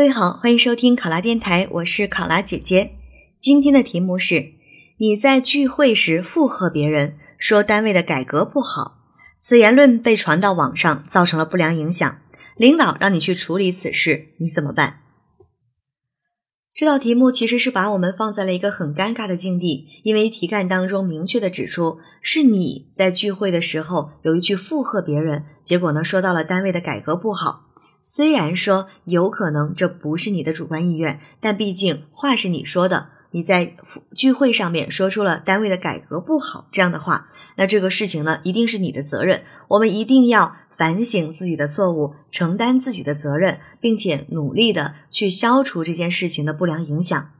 各位好，欢迎收听考拉电台，我是考拉姐姐。今天的题目是：你在聚会时附和别人，说单位的改革不好，此言论被传到网上，造成了不良影响。领导让你去处理此事，你怎么办？这道题目其实是把我们放在了一个很尴尬的境地，因为题干当中明确的指出，是你在聚会的时候有一句附和别人，结果呢说到了单位的改革不好。虽然说有可能这不是你的主观意愿，但毕竟话是你说的，你在聚会上面说出了单位的改革不好这样的话，那这个事情呢一定是你的责任。我们一定要反省自己的错误，承担自己的责任，并且努力的去消除这件事情的不良影响。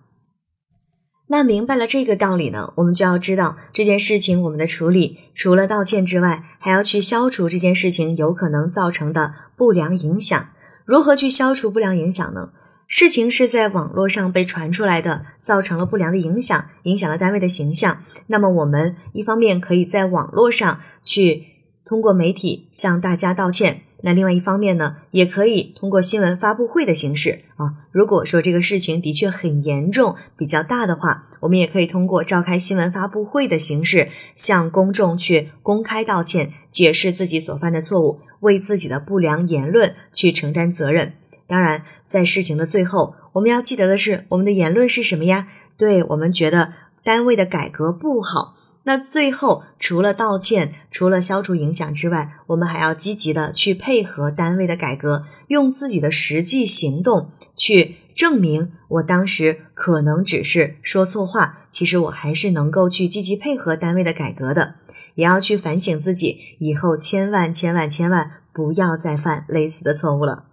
那明白了这个道理呢，我们就要知道这件事情我们的处理，除了道歉之外，还要去消除这件事情有可能造成的不良影响。如何去消除不良影响呢？事情是在网络上被传出来的，造成了不良的影响，影响了单位的形象。那么我们一方面可以在网络上去通过媒体向大家道歉。那另外一方面呢，也可以通过新闻发布会的形式啊。如果说这个事情的确很严重、比较大的话，我们也可以通过召开新闻发布会的形式，向公众去公开道歉，解释自己所犯的错误，为自己的不良言论去承担责任。当然，在事情的最后，我们要记得的是，我们的言论是什么呀？对我们觉得单位的改革不好。那最后，除了道歉，除了消除影响之外，我们还要积极的去配合单位的改革，用自己的实际行动去证明，我当时可能只是说错话，其实我还是能够去积极配合单位的改革的。也要去反省自己，以后千万千万千万不要再犯类似的错误了。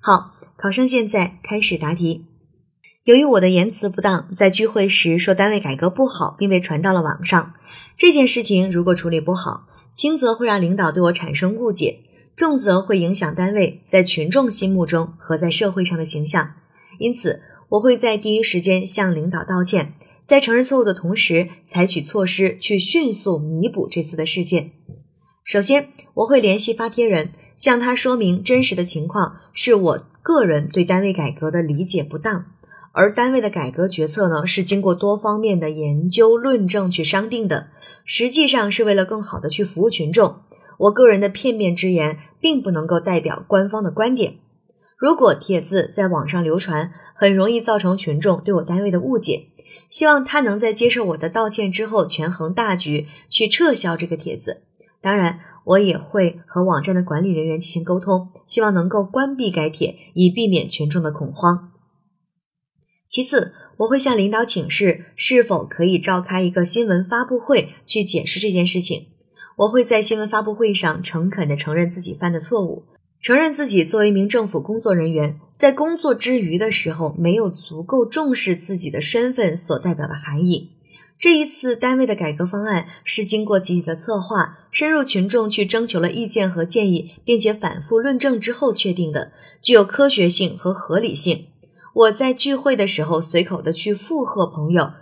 好，考生现在开始答题。由于我的言辞不当，在聚会时说单位改革不好，并被传到了网上。这件事情如果处理不好，轻则会让领导对我产生误解，重则会影响单位在群众心目中和在社会上的形象。因此，我会在第一时间向领导道歉，在承认错误的同时，采取措施去迅速弥补这次的事件。首先，我会联系发帖人，向他说明真实的情况是我个人对单位改革的理解不当。而单位的改革决策呢，是经过多方面的研究论证去商定的，实际上是为了更好的去服务群众。我个人的片面之言，并不能够代表官方的观点。如果帖子在网上流传，很容易造成群众对我单位的误解。希望他能在接受我的道歉之后，权衡大局，去撤销这个帖子。当然，我也会和网站的管理人员进行沟通，希望能够关闭该帖，以避免群众的恐慌。其次，我会向领导请示，是否可以召开一个新闻发布会去解释这件事情。我会在新闻发布会上诚恳地承认自己犯的错误，承认自己作为一名政府工作人员，在工作之余的时候没有足够重视自己的身份所代表的含义。这一次单位的改革方案是经过集体的策划，深入群众去征求了意见和建议，并且反复论证之后确定的，具有科学性和合理性。我在聚会的时候随口的去附和朋友，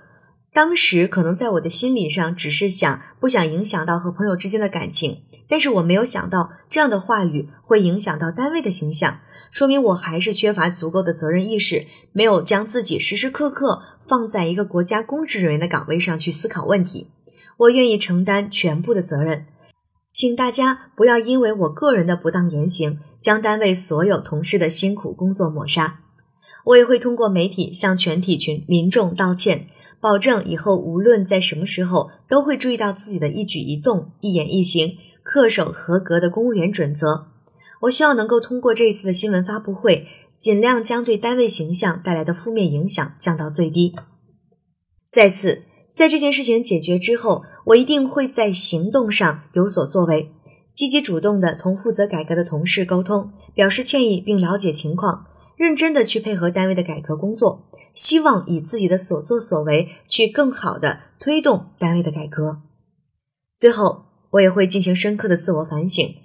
当时可能在我的心理上只是想不想影响到和朋友之间的感情，但是我没有想到这样的话语会影响到单位的形象，说明我还是缺乏足够的责任意识，没有将自己时时刻刻放在一个国家公职人员的岗位上去思考问题。我愿意承担全部的责任，请大家不要因为我个人的不当言行，将单位所有同事的辛苦工作抹杀。我也会通过媒体向全体群民众道歉，保证以后无论在什么时候都会注意到自己的一举一动、一言一行，恪守合格的公务员准则。我希望能够通过这一次的新闻发布会，尽量将对单位形象带来的负面影响降到最低。再次，在这件事情解决之后，我一定会在行动上有所作为，积极主动的同负责改革的同事沟通，表示歉意并了解情况。认真的去配合单位的改革工作，希望以自己的所作所为去更好的推动单位的改革。最后，我也会进行深刻的自我反省，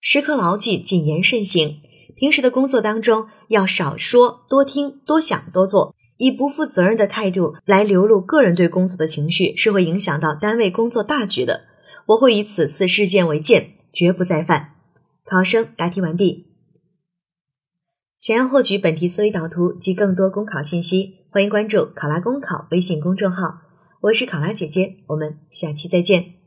时刻牢记谨言慎行。平时的工作当中，要少说多听多想多做，以不负责任的态度来流露个人对工作的情绪，是会影响到单位工作大局的。我会以此次事件为鉴，绝不再犯。考生答题完毕。想要获取本题思维导图及更多公考信息，欢迎关注“考拉公考”微信公众号。我是考拉姐姐，我们下期再见。